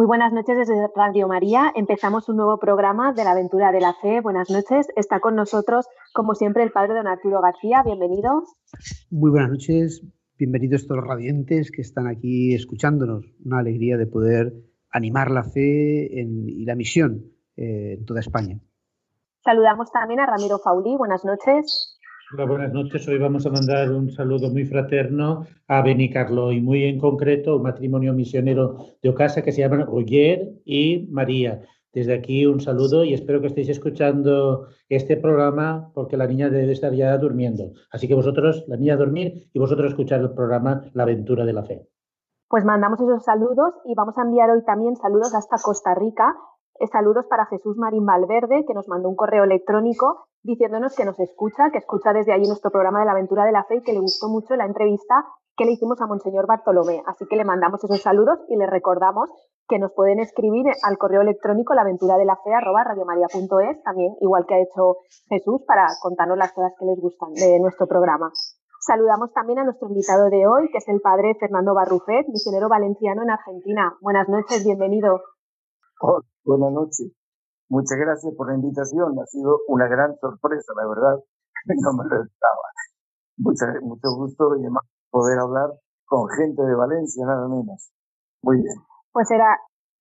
Muy buenas noches desde Radio María. Empezamos un nuevo programa de la aventura de la fe. Buenas noches. Está con nosotros, como siempre, el padre don Arturo García. Bienvenido. Muy buenas noches. Bienvenidos todos los radiantes que están aquí escuchándonos. Una alegría de poder animar la fe y la misión eh, en toda España. Saludamos también a Ramiro Fauli. Buenas noches. Buenas noches. Hoy vamos a mandar un saludo muy fraterno a Beni Carlo y muy en concreto un matrimonio misionero de Ocasa que se llaman Roger y María. Desde aquí un saludo y espero que estéis escuchando este programa porque la niña debe estar ya durmiendo. Así que vosotros, la niña dormir y vosotros escuchar el programa La aventura de la fe. Pues mandamos esos saludos y vamos a enviar hoy también saludos hasta Costa Rica. Eh, saludos para Jesús Marín Valverde, que nos mandó un correo electrónico diciéndonos que nos escucha, que escucha desde allí nuestro programa de la aventura de la fe y que le gustó mucho la entrevista que le hicimos a Monseñor Bartolomé. Así que le mandamos esos saludos y le recordamos que nos pueden escribir al correo electrónico la aventura de la fe arroba radiomaria.es, también igual que ha hecho Jesús para contarnos las cosas que les gustan de nuestro programa. Saludamos también a nuestro invitado de hoy, que es el padre Fernando Barrufet, misionero valenciano en Argentina. Buenas noches, bienvenido. Buenas noches. Muchas gracias por la invitación. Ha sido una gran sorpresa, la verdad. No me lo estaba. Mucho, mucho gusto y además poder hablar con gente de Valencia, nada menos. Muy bien. Pues será,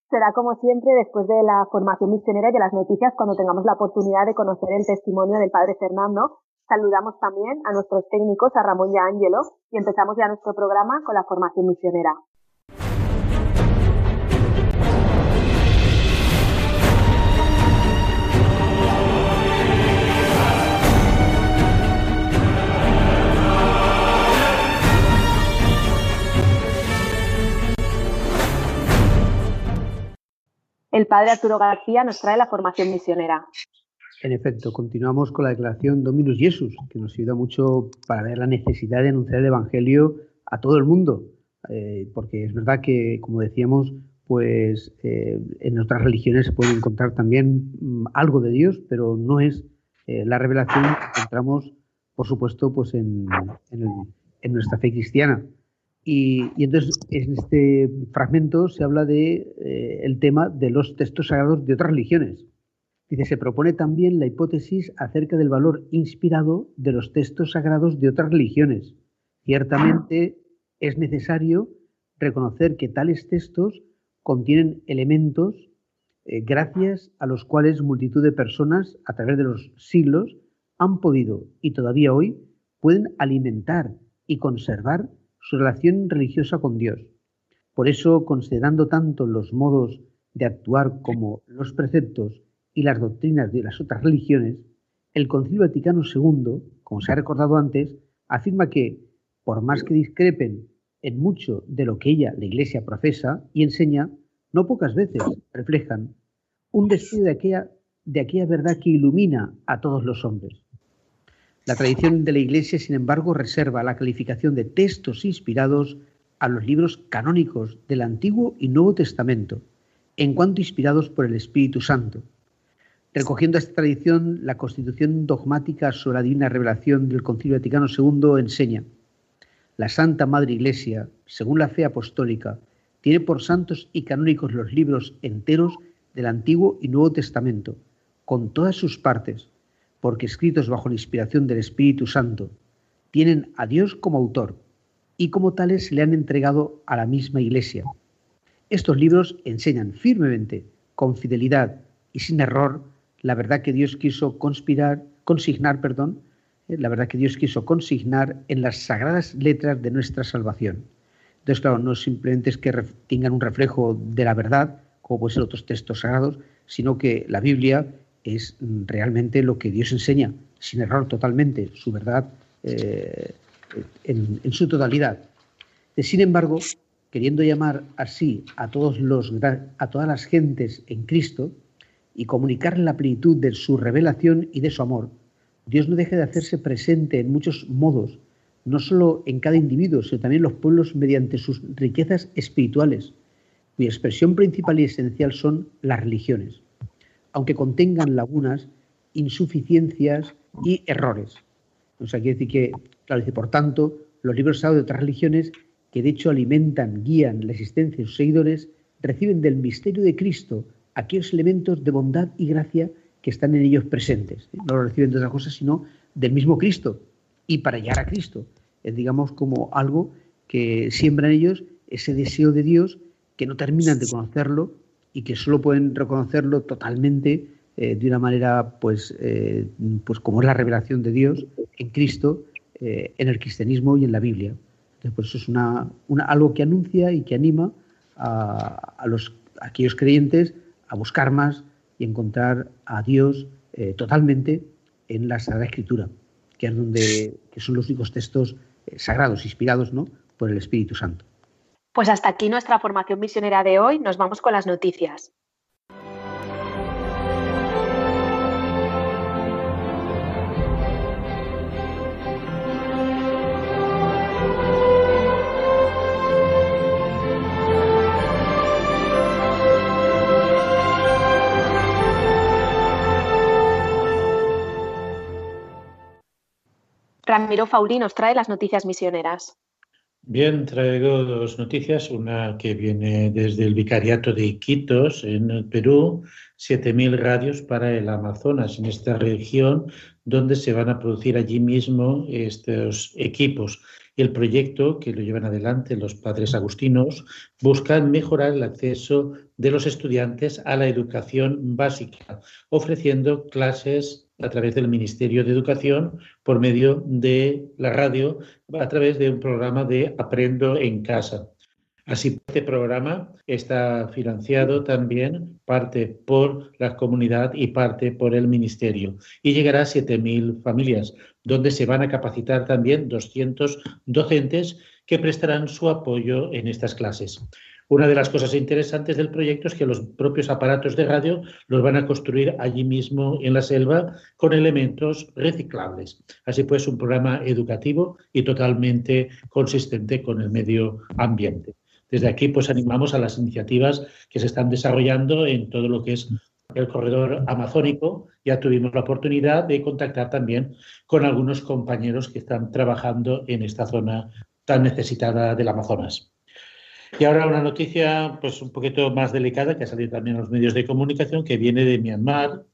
será como siempre después de la formación misionera y de las noticias cuando tengamos la oportunidad de conocer el testimonio del Padre Fernando. Saludamos también a nuestros técnicos, a Ramón y a Ángelo, y empezamos ya nuestro programa con la formación misionera. El padre Arturo García nos trae la formación misionera. En efecto, continuamos con la declaración Dominus Jesus, que nos ayuda mucho para ver la necesidad de anunciar el Evangelio a todo el mundo, eh, porque es verdad que, como decíamos, pues eh, en otras religiones se puede encontrar también mm, algo de Dios, pero no es eh, la revelación que encontramos, por supuesto, pues en nuestra fe cristiana. Y, entonces en este fragmento se habla de eh, el tema de los textos sagrados de otras religiones. Dice, se propone también la hipótesis acerca del valor inspirado de los textos sagrados de otras religiones. Ciertamente es necesario reconocer que tales textos contienen elementos eh, gracias a los cuales multitud de personas a través de los siglos han podido y todavía hoy pueden alimentar y conservar su relación religiosa con Dios. Por eso, considerando tanto los modos de actuar como los preceptos y las doctrinas de las otras religiones, el Concilio Vaticano II, como se ha recordado antes, afirma que, por más que discrepen en mucho de lo que ella, la Iglesia, profesa y enseña, no pocas veces reflejan un destino de aquella, de aquella verdad que ilumina a todos los hombres. La tradición de la Iglesia, sin embargo, reserva la calificación de textos inspirados a los libros canónicos del Antiguo y Nuevo Testamento, en cuanto inspirados por el Espíritu Santo. Recogiendo esta tradición, la constitución dogmática sobre la divina revelación del Concilio Vaticano II enseña, la Santa Madre Iglesia, según la fe apostólica, tiene por santos y canónicos los libros enteros del Antiguo y Nuevo Testamento, con todas sus partes, porque escritos bajo la inspiración del Espíritu Santo, tienen a Dios como autor y como tales se le han entregado a la misma Iglesia. Estos libros enseñan firmemente, con fidelidad y sin error, la verdad que Dios quiso conspirar, consignar, perdón, eh, la verdad que Dios quiso consignar en las sagradas letras de nuestra salvación. Entonces, claro, no simplemente es que tengan un reflejo de la verdad, como pueden ser otros textos sagrados, sino que la Biblia es realmente lo que Dios enseña, sin error totalmente, su verdad eh, en, su totalidad. Sin embargo, queriendo llamar así a, todos los, a todas las gentes en Cristo y comunicar la plenitud de su revelación y de su amor, Dios no deja de hacerse presente en muchos modos, no solo en cada individuo, sino también en los pueblos mediante sus riquezas espirituales, cuya expresión principal y esencial son las religiones, aunque contengan lagunas, insuficiencias y errores. O decir que, por tanto, los libros sagrados de otras religiones, que de hecho alimentan, guían la existencia de sus seguidores, reciben del misterio de Cristo aquellos elementos de bondad y gracia que están en ellos presentes. No lo reciben de otra cosa, sino del mismo Cristo y para llegar a Cristo. Es, digamos, como algo que siembra en ellos ese deseo de Dios que no terminan de conocerlo y que solo pueden reconocerlo totalmente eh, de una manera, pues, eh, pues como es la revelación de Dios en Cristo, eh, en el cristianismo y en la Biblia. Entonces, pues eso es una, algo que anuncia y que anima a, a, los, aquellos creyentes a buscar más y encontrar a Dios totalmente en la Sagrada Escritura, que es donde que son los únicos textos sagrados, inspirados ¿no? por el Espíritu Santo. Pues hasta aquí nuestra formación misionera de hoy. Nos vamos con las noticias. Ramiro Fauli nos trae las noticias misioneras. Bien, traigo dos noticias. Una que viene desde el Vicariato de Iquitos, en Perú, 7.000 radios para el Amazonas, en esta región donde se van a producir allí mismo estos equipos. El proyecto que lo llevan adelante los padres agustinos busca mejorar el acceso de los estudiantes a la educación básica, ofreciendo clases a través del Ministerio de Educación por medio de la radio, a través de un programa de Aprendo en Casa. Así, este programa está financiado también parte por la comunidad y parte por el ministerio y llegará a 7.000 familias, donde se van a capacitar también 200 docentes que prestarán su apoyo en estas clases. Una de las cosas interesantes del proyecto es que los propios aparatos de radio los van a construir allí mismo en la selva con elementos reciclables. Así pues, un programa educativo y totalmente consistente con el medio ambiente. Desde aquí, pues animamos a las iniciativas que se están desarrollando en todo lo que es el corredor amazónico. Ya tuvimos la oportunidad de contactar también con algunos compañeros que están trabajando en esta zona tan necesitada del Amazonas. Y ahora una noticia pues un poquito más delicada que ha salido también en los medios de comunicación que viene de Myanmar,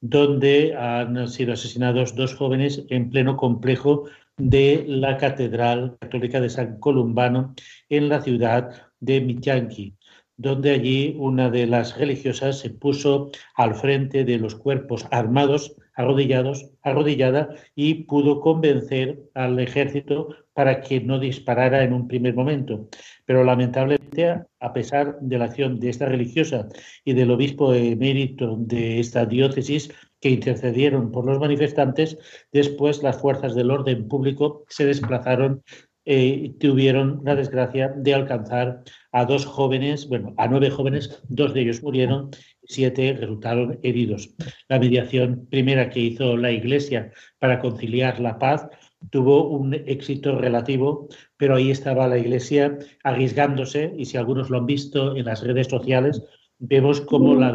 donde han sido asesinados dos jóvenes en pleno complejo de la Catedral Católica de San Columbano en la ciudad de Michanqui, donde allí una de las religiosas se puso al frente de los cuerpos armados, arrodillados, arrodillada, y pudo convencer al ejército para que no disparara en un primer momento. Pero lamentablemente, a pesar de la acción de esta religiosa y del obispo emérito de esta diócesis que intercedieron por los manifestantes, después las fuerzas del orden público se desplazaron eh, tuvieron la desgracia de alcanzar a dos jóvenes, bueno, a nueve jóvenes, dos de ellos murieron, siete resultaron heridos. La mediación primera que hizo la Iglesia para conciliar la paz tuvo un éxito relativo, pero ahí estaba la Iglesia arriesgándose y si algunos lo han visto en las redes sociales, vemos como la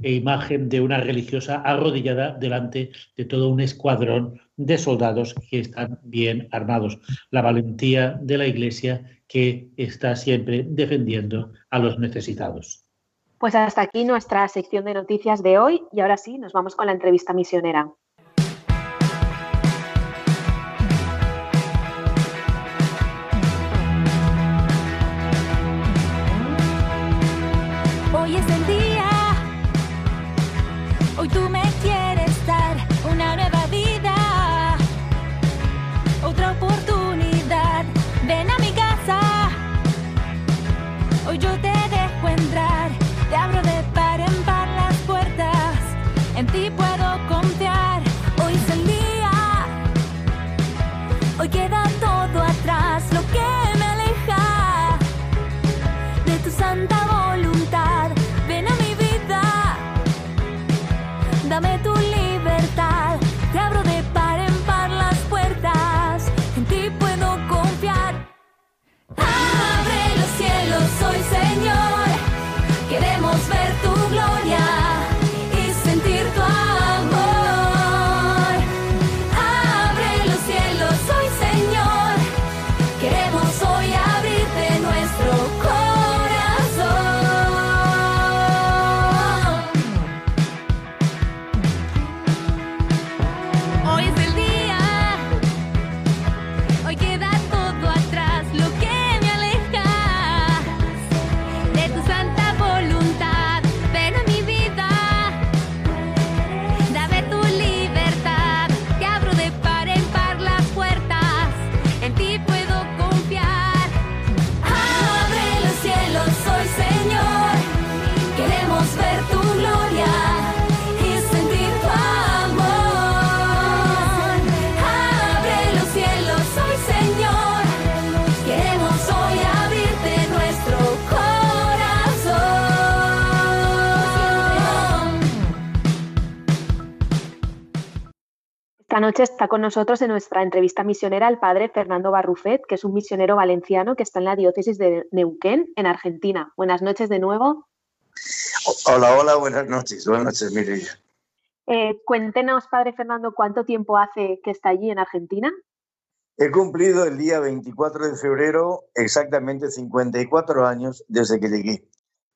e imagen de una religiosa arrodillada delante de todo un escuadrón de soldados que están bien armados. La valentía de la Iglesia que está siempre defendiendo a los necesitados. Pues hasta aquí nuestra sección de noticias de hoy y ahora sí, nos vamos con la entrevista misionera. dame tu libertad, te abro de noche está con nosotros en nuestra entrevista misionera el padre Fernando Barrufet, que es un misionero valenciano que está en la diócesis de Neuquén, en Argentina. Buenas noches de nuevo. Hola, hola, buenas noches. Buenas noches, Mireia. Eh, cuéntenos, padre Fernando, ¿cuánto tiempo hace que está allí en Argentina? He cumplido el día 24 de febrero exactamente 54 años desde que llegué.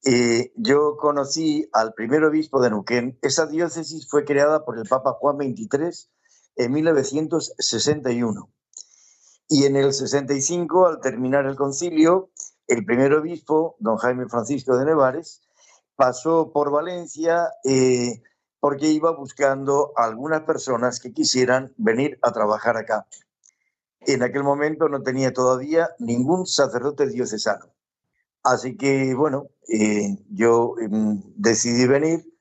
Eh, yo conocí al primer obispo de Neuquén. Esa diócesis fue creada por el Papa Juan XXIII en 1961. Y en el 65, al terminar el concilio, el primer obispo, don Jaime Francisco de Nevares, pasó por Valencia eh, porque iba buscando a algunas personas que quisieran venir a trabajar acá. En aquel momento no tenía todavía ningún sacerdote diocesano. Así que, bueno, eh, yo em, decidí venir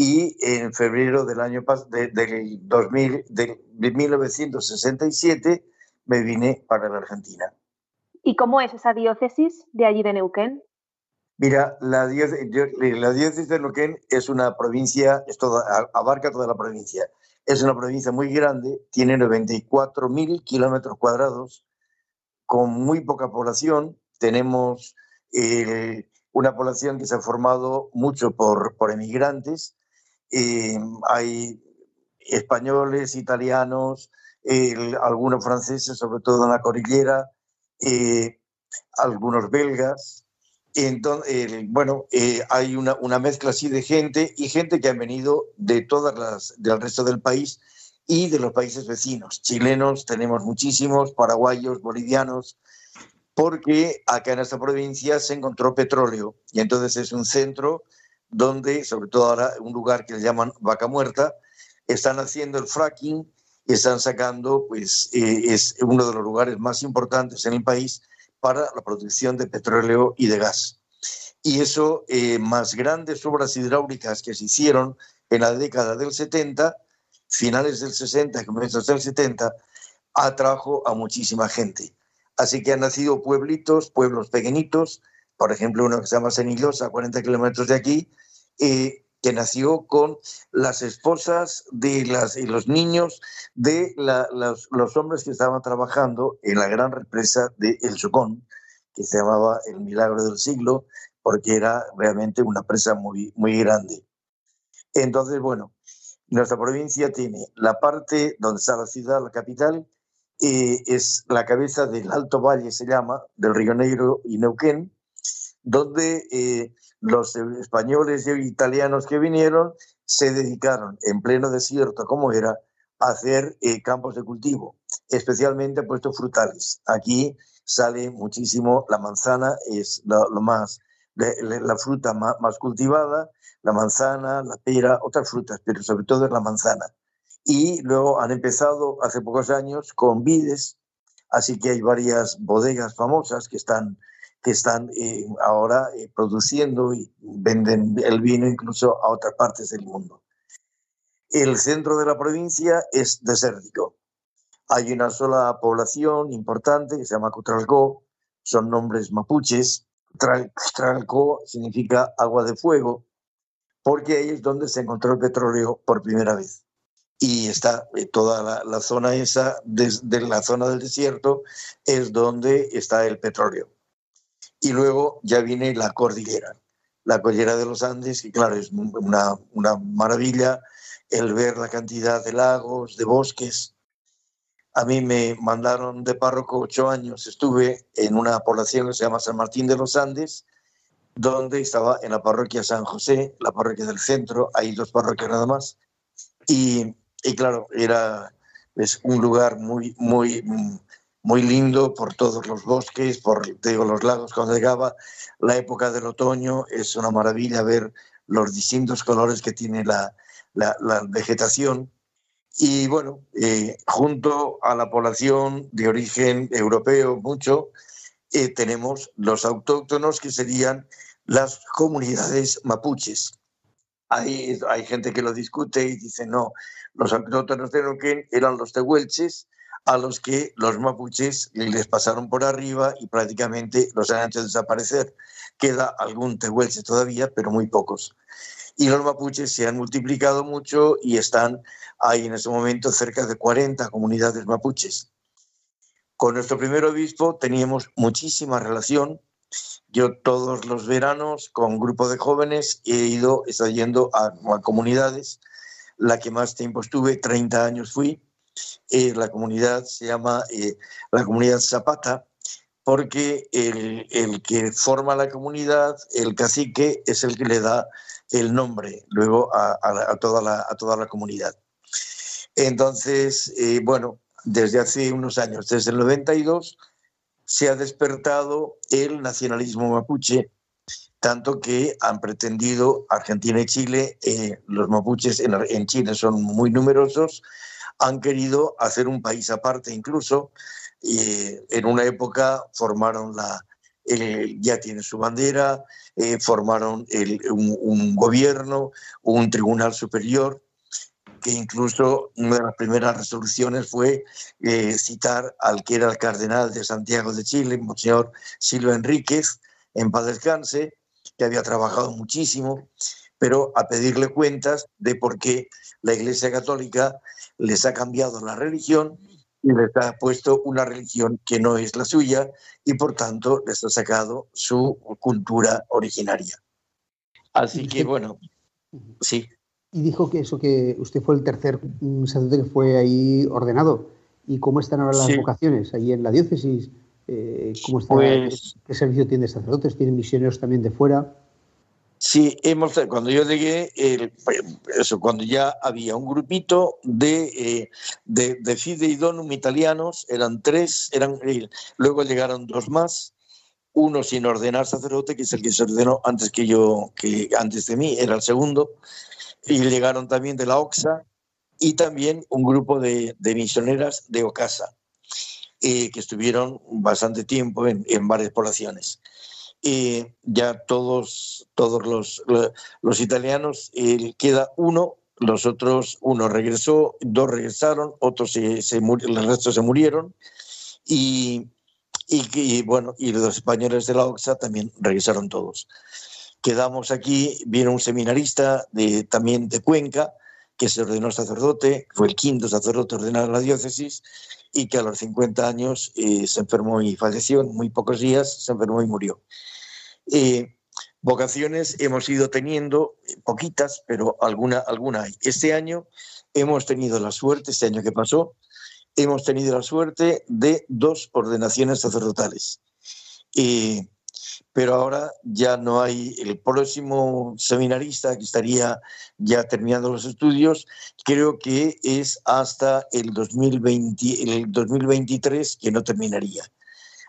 y en febrero del año de, del 2000, de 1967 me vine para la Argentina. ¿Y cómo es esa diócesis de allí de Neuquén? Mira, la diócesis, la diócesis de Neuquén es una provincia, es toda, abarca toda la provincia. Es una provincia muy grande, tiene 94.000 kilómetros cuadrados, con muy poca población. Tenemos eh, una población que se ha formado mucho por, por emigrantes. Eh, hay españoles, italianos, algunos franceses, sobre todo en la cordillera, eh, algunos belgas. Entonces, bueno, hay una, una, mezcla así de gente y gente que ha venido de todas las, del resto del país y de los países vecinos. Chilenos tenemos muchísimos, paraguayos, bolivianos, porque acá en esta provincia se encontró petróleo y entonces es un centro donde, sobre todo ahora, un lugar que le llaman Vaca Muerta, están haciendo el fracking y están sacando, pues eh, es uno de los lugares más importantes en el país para la producción de petróleo y de gas. Y eso, eh, más grandes obras hidráulicas que se hicieron en la década del 70, finales del 60, comienzos del 70, atrajo a muchísima gente. Así que han nacido pueblitos, pueblos pequeñitos, por ejemplo, uno que se llama Senillosa, a 40 kilómetros de aquí, eh, que nació con las esposas de las, y los niños de los, hombres que estaban trabajando en la gran represa de El Chocón, que se llamaba El Milagro del Siglo, porque era realmente una presa muy, muy grande. Entonces, bueno, nuestra provincia tiene la parte donde está la ciudad, la capital, eh, es la cabeza del Alto Valle, se llama, del Río Negro y Neuquén, donde eh, los españoles y italianos que vinieron se dedicaron en pleno desierto, como era, a hacer eh, campos de cultivo, especialmente puestos frutales. Aquí sale muchísimo la manzana, es lo, más, la, fruta más, más cultivada, la manzana, la pera, otras frutas, pero sobre todo es la manzana y luego han empezado hace pocos años con vides, así que hay varias bodegas famosas que están, que están eh, ahora eh, produciendo y venden el vino incluso a otras partes del mundo. El centro de la provincia es desértico. Hay una sola población importante que se llama Cutralcó, son nombres mapuches. Cutralcó significa agua de fuego, porque ahí es donde se encontró el petróleo por primera vez y está eh, toda la, zona esa, desde la zona del desierto, es donde está el petróleo. Y luego ya viene la cordillera, la cordillera de los Andes, que claro, es una, una maravilla el ver la cantidad de lagos, de bosques. A mí me mandaron de párroco ocho años, estuve en una población que se llama San Martín de los Andes, donde estaba en la parroquia San José, la parroquia del centro, hay dos parroquias nada más, y y claro, era es un lugar muy, muy, muy lindo por todos los bosques, por digo, los lagos cuando llegaba la época del otoño, es una maravilla ver los distintos colores que tiene la, la, vegetación. Y bueno, eh, junto a la población de origen europeo, mucho, eh, tenemos los autóctonos que serían las comunidades mapuches. Hay, hay gente que lo discute y dice, no, los autóctonos de Neuquén eran los tehuelches, a los que los mapuches les pasaron por arriba y prácticamente los han hecho desaparecer. Queda algún tehuelche todavía, pero muy pocos. y los mapuches se han multiplicado mucho y están ahí en este momento cerca de 40 comunidades mapuches. Con nuestro primer obispo teníamos muchísima relación. Yo todos los veranos con un grupo de jóvenes he ido, he yendo a, comunidades. La que más tiempo estuve, 30 años fui. Eh, la comunidad se llama eh, la comunidad Zapata, porque el, el, que forma la comunidad, el cacique, es el que le da el nombre luego a, a, toda, la, a toda la comunidad. Entonces, eh, bueno, desde hace unos años, desde el 92, se ha despertado el nacionalismo mapuche, tanto que han pretendido Argentina y Chile, eh, los mapuches en, en, Chile son muy numerosos, han querido hacer un país aparte incluso, en una época formaron la, ya tienen su bandera, eh, formaron un, gobierno, un tribunal superior, que incluso una de las primeras resoluciones fue eh, citar al que era el cardenal de Santiago de Chile, Monseñor Silva Enríquez, en paz descanse, que había trabajado muchísimo, pero a pedirle cuentas de por qué la Iglesia Católica les ha cambiado la religión y les ha puesto una religión que no es la suya y por tanto les ha sacado su cultura originaria. Así que bueno, sí. Y dijo que eso, que usted fue el tercer sacerdote que fue ahí ordenado. ¿Y cómo están ahora las vocaciones ahí en la diócesis? Eh, ¿cómo está, pues ¿Qué servicio tiene sacerdotes? ¿Tienen misioneros también de fuera? Sí, hemos, cuando yo llegué, eso, cuando ya había un grupito de, eh, de, de Fide Donum italianos, eran tres, eran, eh, luego llegaron dos más, uno sin ordenar sacerdote, que es el que se ordenó antes que yo, que antes de mí, era el segundo, y llegaron también de la OXA, y también un grupo de, de misioneras de Ocasa, eh, que estuvieron bastante tiempo en, en varias poblaciones y ya todos, todos los, los italianos, queda uno, los otros, uno regresó, dos regresaron, otros se, se resto se murieron y, y, bueno, y los españoles de la OXA también regresaron todos. Quedamos aquí, viene un seminarista de, también de Cuenca, que se ordenó sacerdote, fue el quinto sacerdote ordenado en la diócesis, y que a los 50 años eh, se enfermó y falleció, en muy pocos días se enfermó y murió. Eh, vocaciones hemos ido teniendo, poquitas, pero alguna, alguna hay. Este año hemos tenido la suerte, este año que pasó, hemos tenido la suerte de dos ordenaciones sacerdotales. Eh, pero ahora ya no hay el próximo seminarista que estaría ya terminando los estudios, creo que es hasta el, 2020, el 2023 que no terminaría.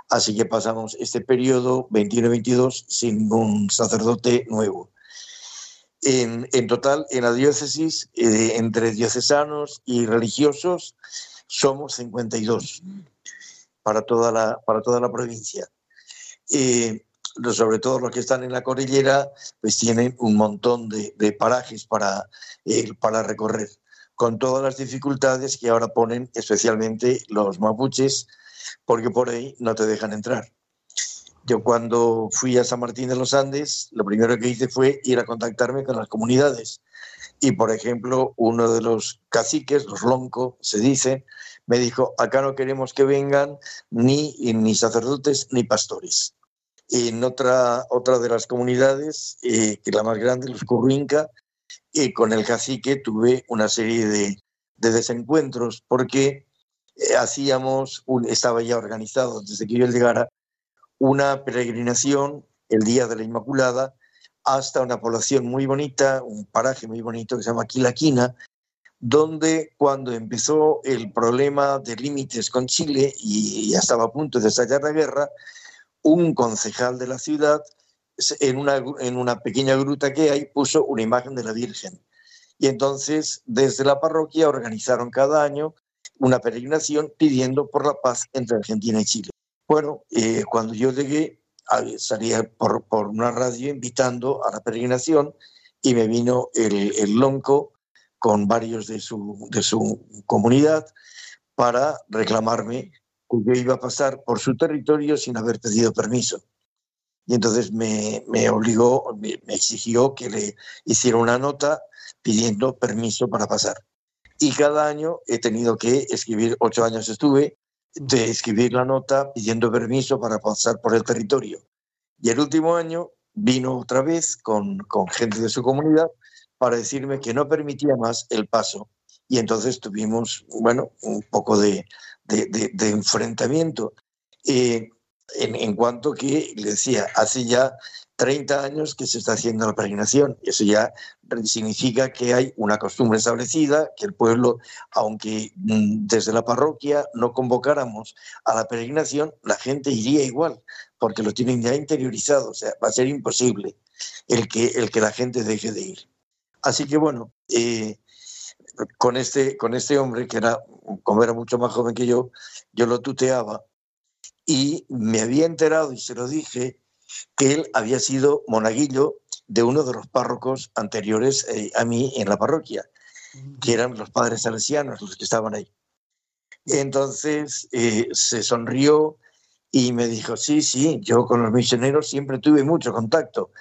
Así que pasamos este periodo 21-22 sin un sacerdote nuevo. En, total, en la diócesis, eh, entre diocesanos y religiosos, somos 52 para toda la, para toda la provincia. Eh, sobre todo los que están en la cordillera, pues tienen un montón de, parajes para, eh, para recorrer, con todas las dificultades que ahora ponen especialmente los mapuches, porque por ahí no te dejan entrar. Yo cuando fui a San Martín de los Andes, lo primero que hice fue ir a contactarme con las comunidades. Y, por ejemplo, uno de los caciques, los lonco, se dice, me dijo, acá no queremos que vengan ni, ni sacerdotes ni pastores. En otra, otra de las comunidades, eh, que la más grande, los Currinca, y con el cacique tuve una serie de, de desencuentros, porque eh, hacíamos, un, estaba ya organizado desde que yo llegara, una peregrinación el Día de la Inmaculada hasta una población muy bonita, un paraje muy bonito que se llama Quilaquina, donde cuando empezó el problema de límites con Chile y ya estaba a punto de estallar la guerra, un concejal de la ciudad en una, en una pequeña gruta que hay puso una imagen de la Virgen. Y entonces desde la parroquia organizaron cada año una peregrinación pidiendo por la paz entre Argentina y Chile. Bueno, eh, cuando yo llegué, salía por, por, una radio invitando a la peregrinación y me vino el, el lonco con varios de su, de su comunidad para reclamarme que yo iba a pasar por su territorio sin haber pedido permiso. y entonces me, me obligó, me, exigió que le hiciera una nota pidiendo permiso para pasar. Y cada año he tenido que escribir, ocho años estuve, de escribir la nota pidiendo permiso para pasar por el territorio. Y el último año vino otra vez con, con gente de su comunidad para decirme que no permitía más el paso. Y entonces tuvimos, bueno, un poco de, de, enfrentamiento. Eh, en, en, cuanto que, le decía, hace ya 30 años que se está haciendo la peregrinación. Eso ya significa que hay una costumbre establecida, que el pueblo, aunque mm, desde la parroquia no convocáramos a la peregrinación, la gente iría igual, porque lo tienen ya interiorizado. O sea, va a ser imposible el que, el que la gente deje de ir. Así que bueno, eh, con, este, con este hombre, que era, como era mucho más joven que yo, yo lo tuteaba y me había enterado y se lo dije que él había sido monaguillo de uno de los párrocos anteriores eh, a mí en la parroquia, que eran los padres salesianos los que estaban ahí. Entonces eh, se sonrió y me dijo, sí, sí, yo con los misioneros siempre tuve mucho contacto,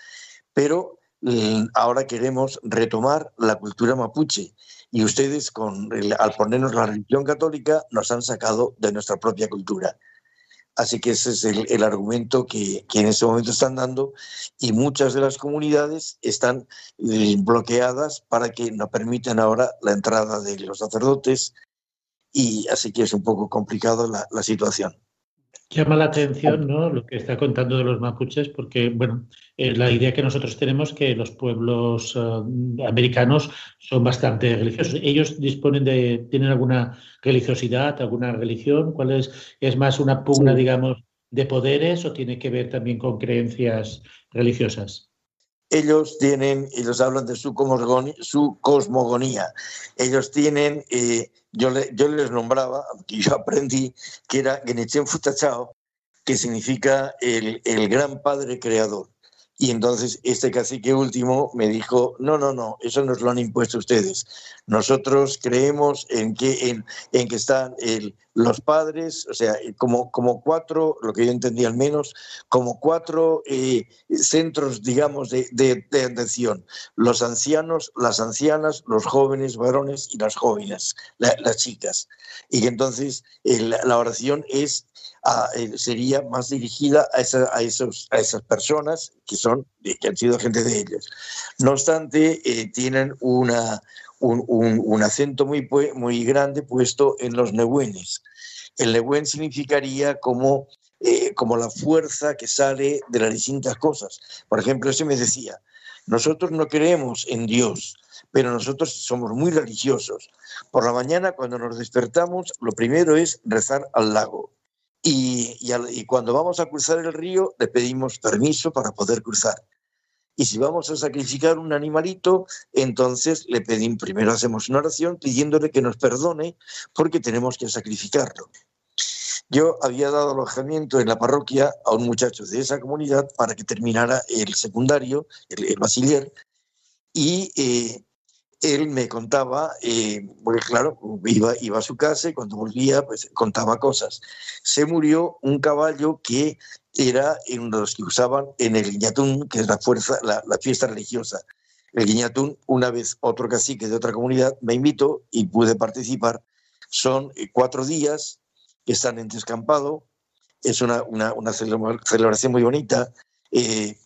pero mm, ahora queremos retomar la cultura mapuche y ustedes con al ponernos la religión católica nos han sacado de nuestra propia cultura. Así que ese es el, argumento que, en ese momento están dando y muchas de las comunidades están eh, bloqueadas para que no permitan ahora la entrada de los sacerdotes y así que es un poco complicado la situación. Llama la atención ¿no? lo que está contando de los mapuches, porque bueno, eh, la idea que nosotros tenemos que los pueblos eh, americanos son bastante religiosos. ¿Ellos disponen de, tienen alguna religiosidad, alguna religión? ¿Cuál es? ¿Es más una pugna, digamos, de poderes o tiene que ver también con creencias religiosas? Ellos tienen, ellos hablan de su, su cosmogonía. Ellos tienen, eh, yo, yo les nombraba, yo aprendí que era Genechen Futachao, que significa el gran padre creador. Y entonces este cacique último me dijo, no, no, no, eso nos lo han impuesto ustedes. Nosotros creemos en que, en, en que están los padres, o sea, como, como cuatro, lo que yo entendí al menos, como cuatro eh, centros, digamos, de, de, atención. Los ancianos, las ancianas, los jóvenes varones y las jóvenes, las chicas. Y que entonces la oración es eh, sería más dirigida a, a, esos, a esas personas que, son, que han sido gente de ellos. No obstante, eh, tienen una, un, un, acento muy, muy grande puesto en los nehuenes. El nehuen significaría como, eh, como la fuerza que sale de las distintas cosas. Por ejemplo, ese me decía, nosotros no creemos en Dios, pero nosotros somos muy religiosos. Por la mañana, cuando nos despertamos, lo primero es rezar al lago. Y, cuando vamos a cruzar el río le pedimos permiso para poder cruzar. Y si vamos a sacrificar un animalito, entonces le pedimos, primero hacemos una oración pidiéndole que nos perdone porque tenemos que sacrificarlo. Yo había dado alojamiento en la parroquia a un muchacho de esa comunidad para que terminara el secundario, el, el bachiller, y eh, él me contaba, eh, porque claro, iba, iba a su casa y cuando volvía, pues contaba cosas. Se murió un caballo que era uno de los que usaban en el Guiñatún, que es la, fuerza, la, fiesta religiosa. El Guiñatún, una vez otro cacique de otra comunidad me invitó y pude participar. Son eh, cuatro días que están en descampado, es una, una, una celebración muy bonita. Eh,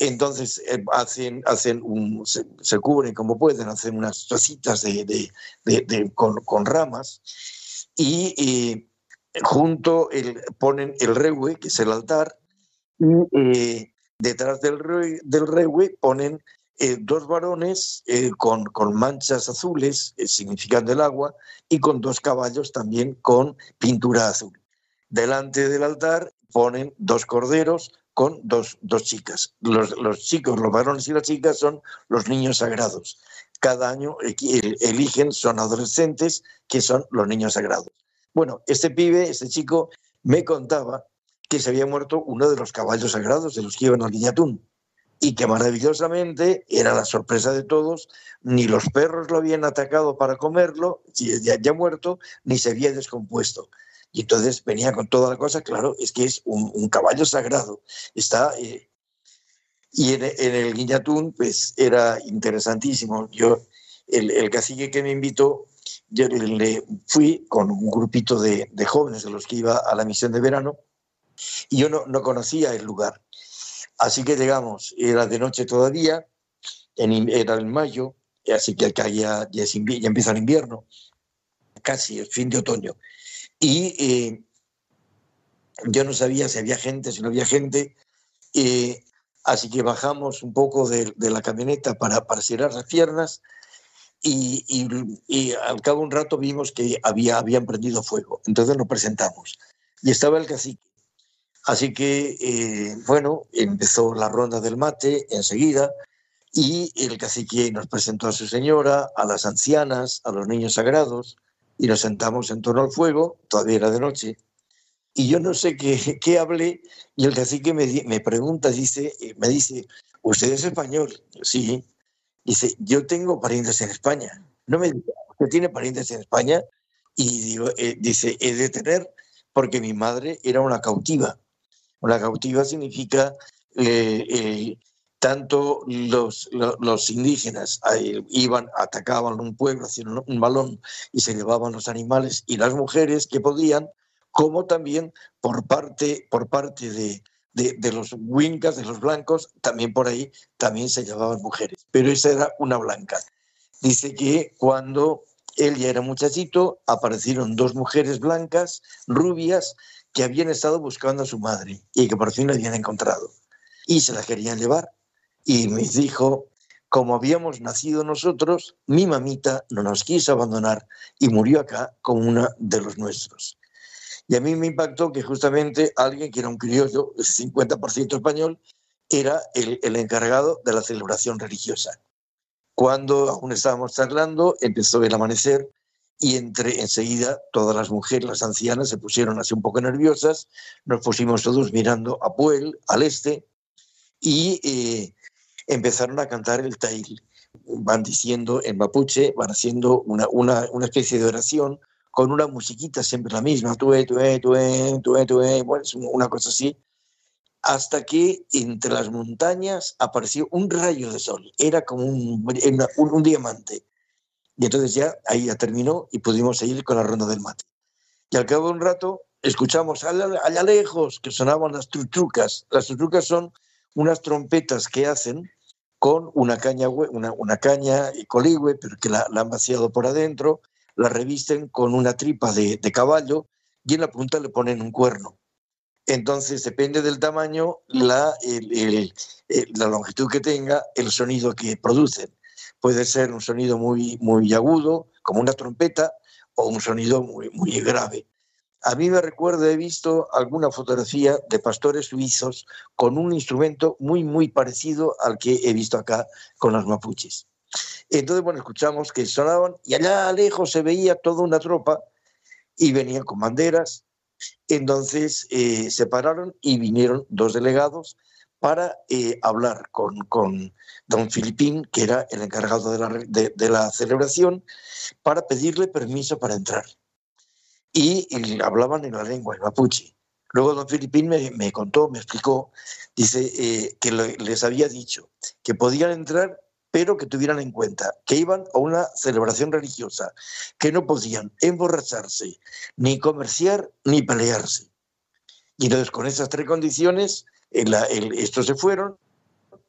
entonces eh, hacen, hacen se, cubren como pueden, hacen unas tacitas de, de, con, ramas y eh, junto el, ponen el regue, que es el altar, y eh, detrás del, re, del ponen dos varones con, con, manchas azules, significando el agua, y con dos caballos también con pintura azul. Delante del altar ponen dos corderos con dos, dos chicas. Los, los, chicos, los varones y las chicas son los niños sagrados. Cada año eligen, son adolescentes, que son los niños sagrados. Bueno, este pibe, este chico, me contaba que se había muerto uno de los caballos sagrados de los que iban al Guiñatún y que maravillosamente era la sorpresa de todos, ni los perros lo habían atacado para comerlo, ya, ya muerto, ni se había descompuesto. Y entonces venía con toda la cosa, claro, es que es un, caballo sagrado. Está, eh, y en, el Guiñatún, pues era interesantísimo. Yo, el, cacique que me invitó, yo le fui con un grupito de, de, jóvenes de los que iba a la misión de verano y yo no, no conocía el lugar. Así que llegamos, era de noche todavía, era en mayo, así que acá ya, ya, ya empieza el invierno, casi el fin de otoño. Y eh, yo no sabía si había gente, si no había gente, eh, así que bajamos un poco de, la camioneta para, para estirar las piernas y, y, al cabo de un rato vimos que había, habían prendido fuego. Entonces nos presentamos y estaba el cacique. Así que, eh, bueno, empezó la ronda del mate enseguida y el cacique nos presentó a su señora, a las ancianas, a los niños sagrados y nos sentamos en torno al fuego, todavía era de noche. Y yo no sé qué, qué hablé y el cacique me, me pregunta, dice, me dice, ¿usted es español? Sí. Dice, yo tengo parientes en España. No me diga, ¿usted tiene parientes en España? Y digo, eh, dice, he de tener porque mi madre era una cautiva. Una cautiva significa eh, eh, tanto los, los, indígenas iban, atacaban un pueblo, hacían un balón y se llevaban los animales y las mujeres que podían, como también por parte, por parte de, de, los wincas, de los blancos, también por ahí también se llevaban mujeres, pero esa era una blanca. Dice que cuando él ya era muchachito, aparecieron dos mujeres blancas, rubias, que habían estado buscando a su madre y que por fin la habían encontrado. Y se la querían llevar. Y me dijo, como habíamos nacido nosotros, mi mamita no nos quiso abandonar y murió acá como una de los nuestros. Y a mí me impactó que justamente alguien que era un criollo, 50% español, era el, el, encargado de la celebración religiosa. Cuando aún estábamos charlando, empezó el amanecer y entre enseguida todas las mujeres, las ancianas, se pusieron así un poco nerviosas, nos pusimos todos mirando a Puel, al este, y eh, empezaron a cantar el tail. Van diciendo en mapuche, van haciendo una, una, una especie de oración con una musiquita siempre la misma, tué, tué, tué, tué, tué, bueno, es una cosa así, hasta que entre las montañas apareció un rayo de sol, era como un, un, diamante. Y entonces ya ahí ya terminó y pudimos seguir con la ronda del mate. Y al cabo de un rato escuchamos allá, allá lejos que sonaban las trutrucas. Las trutrucas son unas trompetas que hacen con una caña, una, caña coligüe, pero que la, la han vaciado por adentro, la revisten con una tripa de, caballo y en la punta le ponen un cuerno. Entonces, depende del tamaño, la, la longitud que tenga, el sonido que producen. Puede ser un sonido muy, muy agudo, como una trompeta, o un sonido muy, muy grave. A mí me recuerda, he visto alguna fotografía de pastores suizos con un instrumento muy, muy parecido al que he visto acá con los mapuches. Entonces, bueno, escuchamos que sonaban y allá lejos se veía toda una tropa y venían con banderas. Entonces eh, se pararon y vinieron dos delegados para eh, hablar con, con, don Filipín, que era el encargado de la, de, la, celebración, para pedirle permiso para entrar. Y, hablaban en la lengua, en mapuche. Luego don Filipín me, contó, me explicó, dice eh, que les había dicho que podían entrar pero que tuvieran en cuenta que iban a una celebración religiosa, que no podían emborracharse, ni comerciar, ni pelearse. Y entonces con esas tres condiciones, estos se fueron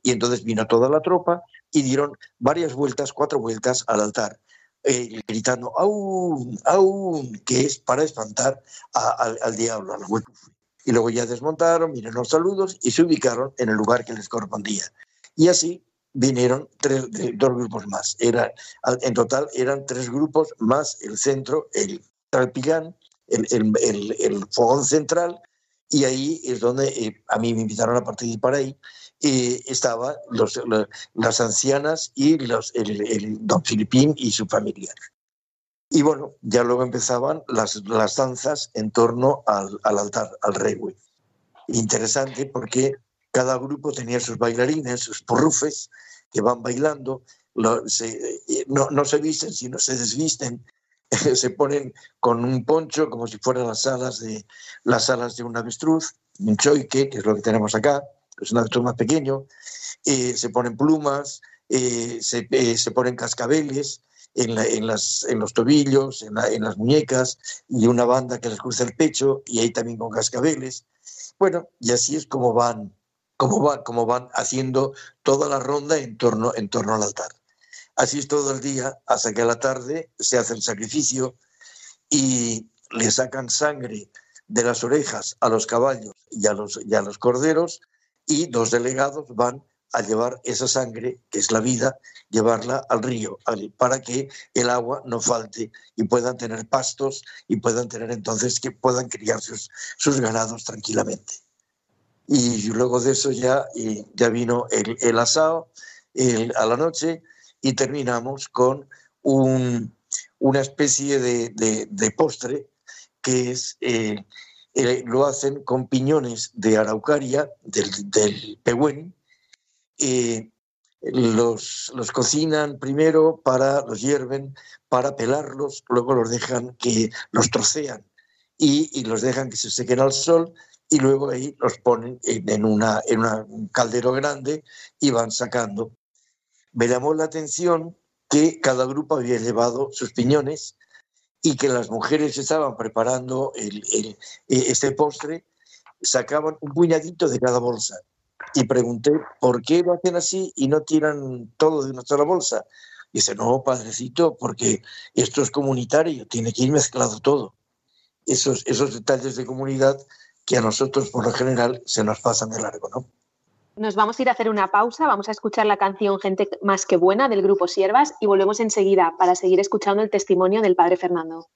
y entonces vino toda la tropa y dieron varias vueltas, cuatro vueltas al altar, eh, gritando aún, aún, que es para espantar al diablo, a la Y luego ya desmontaron, miren los saludos y se ubicaron en el lugar que les correspondía. Y así vinieron tres, dos grupos más. Era, en total eran tres grupos más el centro, el Tralpillán, el, el, el, fogón central, y ahí es donde eh, a mí me invitaron a participar ahí. Eh, estaban los, las ancianas y los, el, don Filipín y su familia. Y bueno, ya luego empezaban las, las danzas en torno al, al altar, al rey. Interesante porque cada grupo tenía sus bailarines, sus porrufes, que van bailando, eh, no, no, se visten, sino se desvisten se ponen con un poncho como si fueran las alas de, las alas de un avestruz, un choique, que es lo que tenemos acá, es un avestruz más pequeño, eh, se ponen plumas, eh, se, eh, se, ponen cascabeles en, la, en, las, en, los tobillos, en, la, en, las muñecas, y una banda que les cruza el pecho, y ahí también con cascabeles. Bueno, y así es como van, como van, como van haciendo toda la ronda en torno, en torno al altar. Así es todo el día, hasta que a la tarde se hace el sacrificio y le sacan sangre de las orejas a los caballos y a los, y a los corderos y los delegados van a llevar esa sangre, que es la vida, llevarla al río para que el agua no falte y puedan tener pastos y puedan tener entonces que puedan criar sus, sus ganados tranquilamente. Y luego de eso ya, ya vino el, el asado a la noche y terminamos con un, una especie de, de, de, postre que es, eh, eh, lo hacen con piñones de araucaria, del, del pehuen, eh, los, los, cocinan primero para, los hierven para pelarlos, luego los dejan que los trocean y, y los dejan que se sequen al sol y luego ahí los ponen en, una, en un caldero grande y van sacando. Me llamó la atención que cada grupo había llevado sus piñones y que las mujeres estaban preparando el, e, este postre, sacaban un puñadito de cada bolsa. Y pregunté, ¿por qué lo hacen así y no tiran todo de una sola bolsa? Y dice, no, padrecito, porque esto es comunitario, tiene que ir mezclado todo. Esos, esos detalles de comunidad que a nosotros, por lo general, se nos pasan de largo, ¿no? Nos vamos a ir a hacer una pausa, vamos a escuchar la canción Gente más que buena del grupo Siervas y volvemos enseguida para seguir escuchando el testimonio del padre Fernando.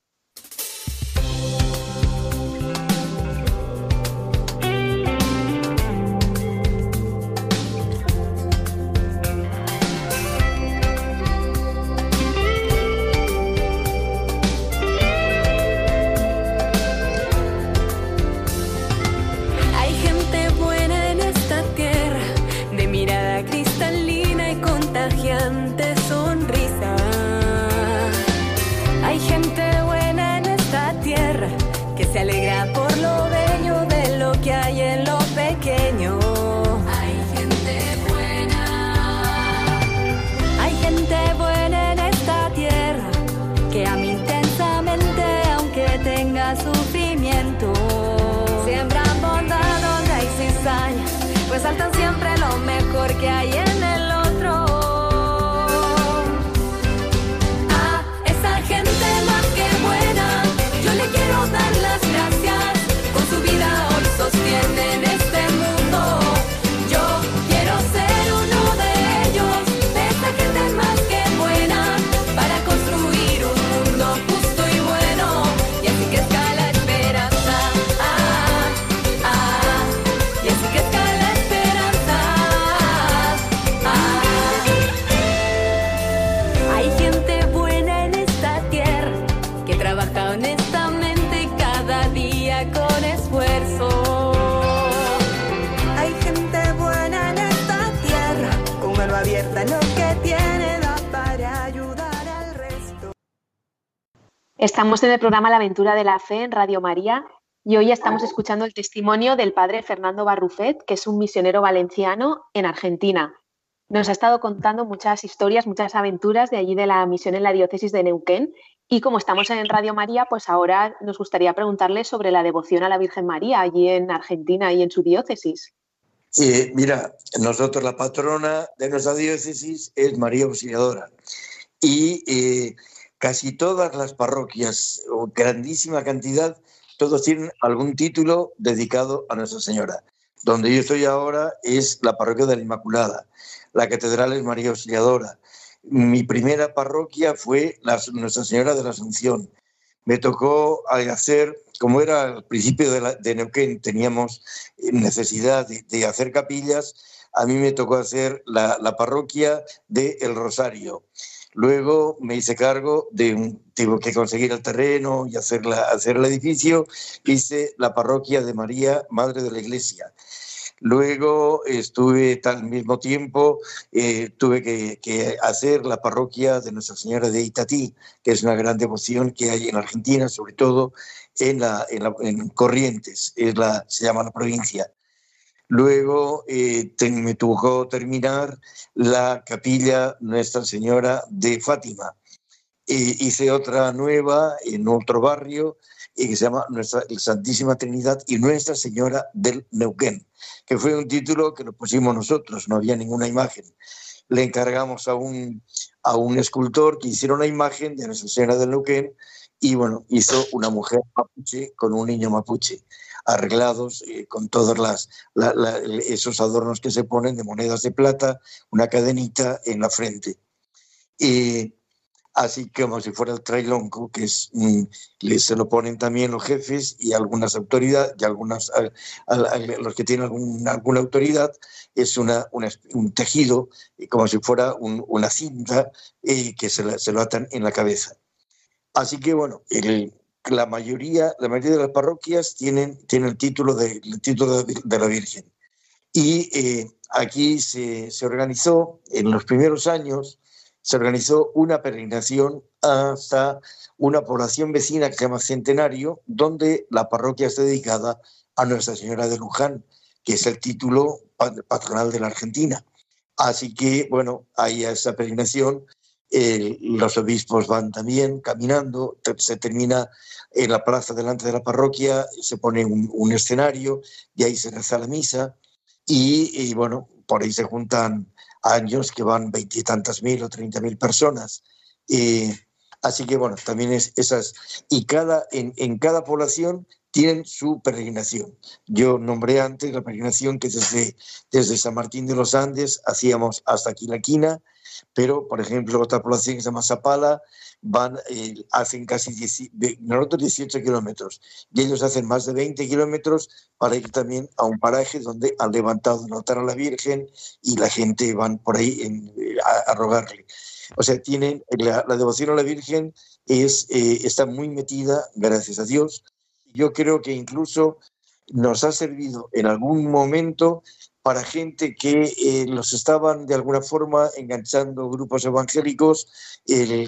Estamos en el programa La aventura de la fe en Radio María y hoy estamos escuchando el testimonio del padre Fernando Barrufet, que es un misionero valenciano en Argentina. Nos ha estado contando muchas historias, muchas aventuras de allí de la misión en la diócesis de Neuquén. Y como estamos en Radio María, pues ahora nos gustaría preguntarle sobre la devoción a la Virgen María allí en Argentina y en su diócesis. Eh, mira, nosotros la patrona de nuestra diócesis es María Auxiliadora. Y eh, casi todas las parroquias, o grandísima cantidad, todos tienen algún título dedicado a Nuestra Señora. Donde yo estoy ahora es la parroquia de la Inmaculada, la catedral es María Auxiliadora. Mi primera parroquia fue Nuestra Señora de la Asunción. Me tocó hacer, como era al principio de, la, Neuquén, teníamos necesidad de, hacer capillas, a mí me tocó hacer la parroquia de El Rosario. Luego me hice cargo de, tuve que conseguir el terreno y hacer, la, hacer el edificio, hice la parroquia de María, Madre de la Iglesia. Luego estuve al mismo tiempo, eh, tuve que, hacer la parroquia de Nuestra Señora de Itatí, que es una gran devoción que hay en Argentina, sobre todo en, la, en, Corrientes, es la, se llama la provincia. Luego eh, me tocó terminar la capilla Nuestra Señora de Fátima. Eh, hice otra nueva en otro barrio y que se llama Nuestra Santísima Trinidad y Nuestra Señora del Neuquén, que fue un título que lo pusimos nosotros, no había ninguna imagen. Le encargamos a un, a un escultor que hiciera una imagen de Nuestra Señora del Neuquén y bueno, hizo una mujer mapuche con un niño mapuche, arreglados eh, con todos las, esos adornos que se ponen de monedas de plata, una cadenita en la frente. Y así como si fuera el trailonco, que es, mm, se lo ponen también los jefes y algunas autoridades, y algunas, los que tienen alguna autoridad, es una, un tejido eh, como si fuera una cinta eh, que se, se, lo atan en la cabeza. Así que bueno, la, mayoría, la mayoría de las parroquias tienen, tienen el título de, título de, la Virgen. Y eh, aquí se, se organizó en los primeros años, se organizó una peregrinación hasta una población vecina que se llama Centenario, donde la parroquia está dedicada a Nuestra Señora de Luján, que es el título patronal de la Argentina. Así que, bueno, a esa peregrinación los obispos van también caminando, se termina en la plaza delante de la parroquia, se pone un, escenario y ahí se reza la misa y, y, bueno, por ahí se juntan años que van veintitantas mil o treinta mil personas. y así que bueno, también es esas. Y cada, en, en, cada población tienen su peregrinación. Yo nombré antes la peregrinación que desde, desde San Martín de los Andes hacíamos hasta Quilaquina, pero por ejemplo otra población que se llama Zapala van, eh, hacen casi 10, nosotros 18 kilómetros y ellos hacen más de 20 kilómetros para ir también a un paraje donde han levantado un altar a la Virgen y la gente van por ahí eh, a, rogarle. O sea, tienen la, devoción a la Virgen es, eh, está muy metida, gracias a Dios. Yo creo que incluso nos ha servido en algún momento para gente que eh, los estaban de alguna forma enganchando grupos evangélicos.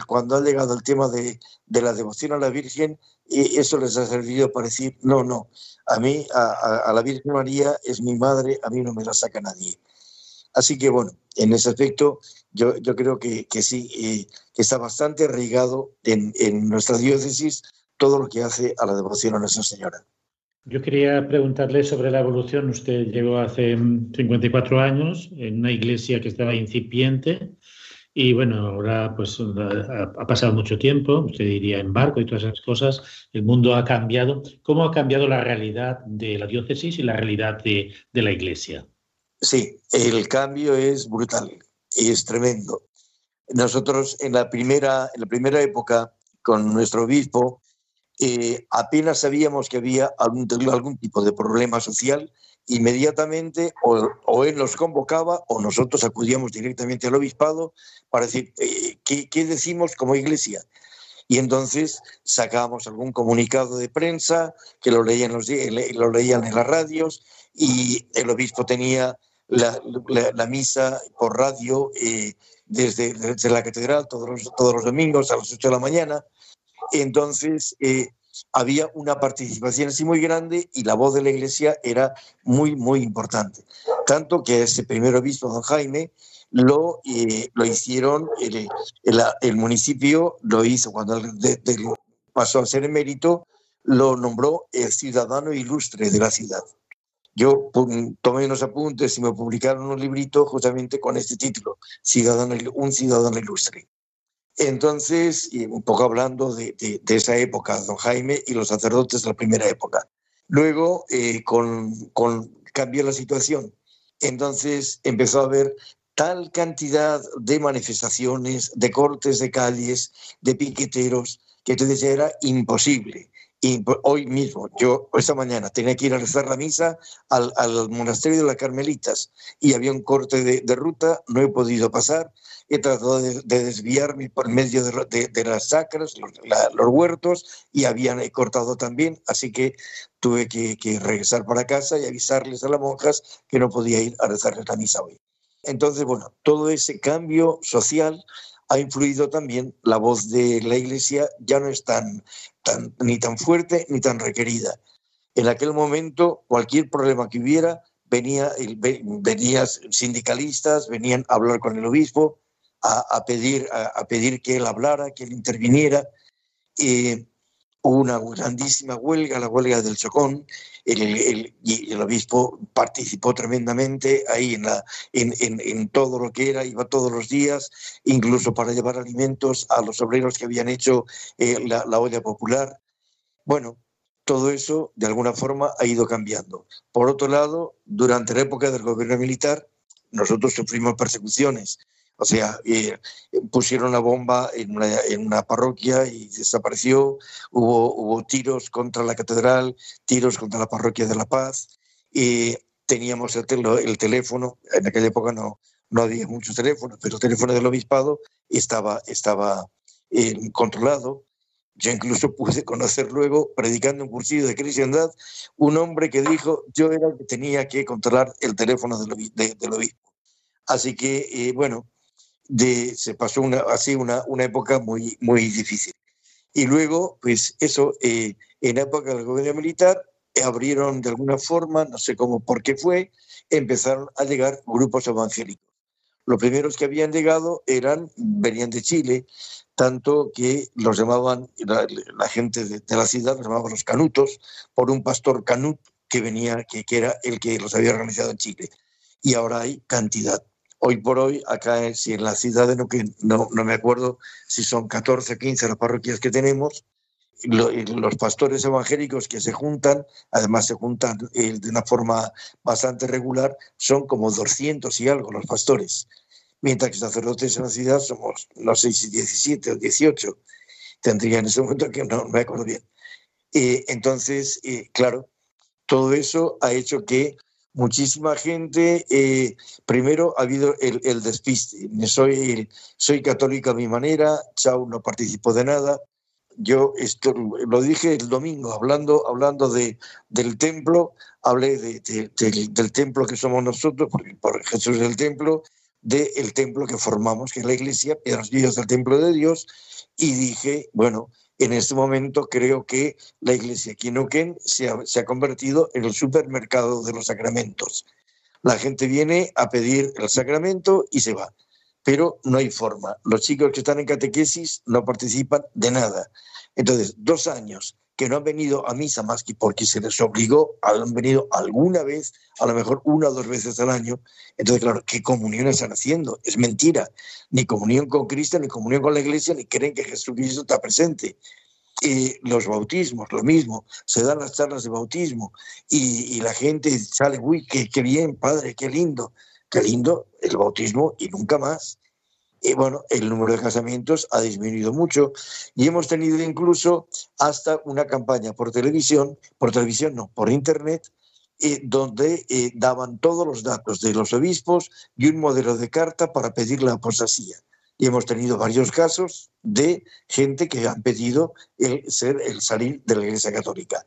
cuando ha llegado el tema de, la devoción a la Virgen, eh, eso les ha servido para decir, no, no, a mí, a, la Virgen María es mi madre, a mí no me la saca nadie. Así que bueno, en ese aspecto yo, yo creo que, sí, eh, está bastante arraigado en, en nuestra diócesis todo lo que hace a la devoción a Nuestra Señora. Yo quería preguntarle sobre la evolución. Usted llegó hace 54 años en una iglesia que estaba incipiente y bueno, ahora pues ha pasado mucho tiempo, usted diría en barco y todas esas cosas, el mundo ha cambiado. ¿Cómo ha cambiado la realidad de la diócesis y la realidad de, la iglesia? Sí, el cambio es brutal, es tremendo. Nosotros en la primera, en la primera época, con nuestro obispo, eh, apenas sabíamos que había algún, algún, tipo de problema social, inmediatamente o, él nos convocaba o nosotros acudíamos directamente al obispado para decir eh, ¿qué, decimos como iglesia. Y entonces sacábamos algún comunicado de prensa que lo leían, los, lo leían en las radios y el obispo tenía la, misa por radio eh, desde, desde, la catedral todos los, todos los domingos a las 8 de la mañana entonces, eh, había una participación así muy grande y la voz de la iglesia era muy, muy importante. Tanto que ese primer obispo, don Jaime, lo, eh, lo hicieron, el, el, municipio lo hizo cuando pasó a ser emérito, lo nombró el ciudadano ilustre de la ciudad. Yo tomé unos apuntes y me publicaron un librito justamente con este título, ciudadano, un ciudadano ilustre. Entonces, un poco hablando de, esa época, don Jaime y los sacerdotes de la primera época. Luego, eh, con, cambió la situación. Entonces empezó a haber tal cantidad de manifestaciones, de cortes de calles, de piqueteros, que entonces era imposible. Y hoy mismo, yo esta mañana tenía que ir a rezar la misa al, al monasterio de las Carmelitas y había un corte de, de, ruta, no he podido pasar, he tratado de, de desviarme por medio de, de las sacras, los, huertos, y habían cortado también, así que tuve que, que, regresar para casa y avisarles a las monjas que no podía ir a rezarles la misa hoy. Entonces, bueno, todo ese cambio social ha influido también la voz de la Iglesia, ya no es tan, ni tan fuerte ni tan requerida. En aquel momento, cualquier problema que hubiera, venía, venían sindicalistas, venían a hablar con el obispo, a, pedir, a, a, pedir que él hablara, que él interviniera. Eh, hubo una grandísima huelga, la huelga del Chocón, el, el, y el obispo participó tremendamente ahí en, la, en, en, en, todo lo que era, iba todos los días, incluso para llevar alimentos a los obreros que habían hecho eh, la, la olla popular. Bueno, todo eso de alguna forma ha ido cambiando. Por otro lado, durante la época del gobierno militar, nosotros sufrimos persecuciones. O sea, eh, pusieron la bomba en una, en una, parroquia y desapareció. Hubo, hubo tiros contra la catedral, tiros contra la parroquia de La Paz. Y teníamos el, tel el teléfono, en aquella época no, no había muchos teléfonos, pero el teléfono del obispado estaba, estaba eh, controlado. Yo incluso pude conocer luego, predicando un cursillo de cristiandad, un hombre que dijo, yo era el que tenía que controlar el teléfono del, de, del obispo. Así que, eh, bueno, se pasó una, así una, una época muy, muy difícil. Y luego, pues eso, eh, en época del gobierno militar, abrieron de alguna forma, no sé cómo, por qué fue, empezaron a llegar grupos evangélicos. Los primeros que habían llegado eran, venían de Chile, tanto que los llamaban, la, gente de, de, la ciudad los llamaban los canutos, por un pastor canut que venía, que, que era el que los había organizado en Chile. Y ahora hay cantidad hoy por hoy, acá si en la ciudad de Neuquén, no, no me acuerdo si son 14 o 15 las parroquias que tenemos, lo, los pastores evangélicos que se juntan, además se juntan eh, de una forma bastante regular, son como 200 y algo los pastores, mientras que sacerdotes en la ciudad somos, no sé si 17 o 18, tendría en ese momento que no, no me acuerdo bien. Eh, entonces, eh, claro, todo eso ha hecho que muchísima gente. Eh, primero ha habido el, el despiste. Soy, soy católico a mi manera, Chau no participó de nada. Yo esto lo dije el domingo, hablando, hablando de, del templo, hablé de, de, de, del templo que somos nosotros, por, por Jesús del templo, del templo que formamos, que es la iglesia, piedras del templo de Dios, y dije, bueno, en este momento creo que la iglesia Quinoquén se ha, se ha convertido en el supermercado de los sacramentos. La gente viene a pedir el sacramento y se va, pero no hay forma. Los chicos que están en catequesis no participan de nada. Entonces, dos años que no han venido a misa más que porque se les obligó, han venido alguna vez, a lo mejor una o dos veces al año. Entonces, claro, ¿qué comunión están haciendo? Es mentira. Ni comunión con Cristo, ni comunión con la iglesia, ni creen que Jesucristo está presente. Y los bautismos, lo mismo, se dan las charlas de bautismo y, la gente sale, uy, qué, qué bien, padre, qué lindo, qué lindo el bautismo y nunca más y bueno, el número de casamientos ha disminuido mucho y hemos tenido incluso hasta una campaña por televisión, por televisión no, por internet, eh, donde eh, daban todos los datos de los obispos y un modelo de carta para pedir la apostasía. Y hemos tenido varios casos de gente que han pedido ser, el salir de la Iglesia Católica.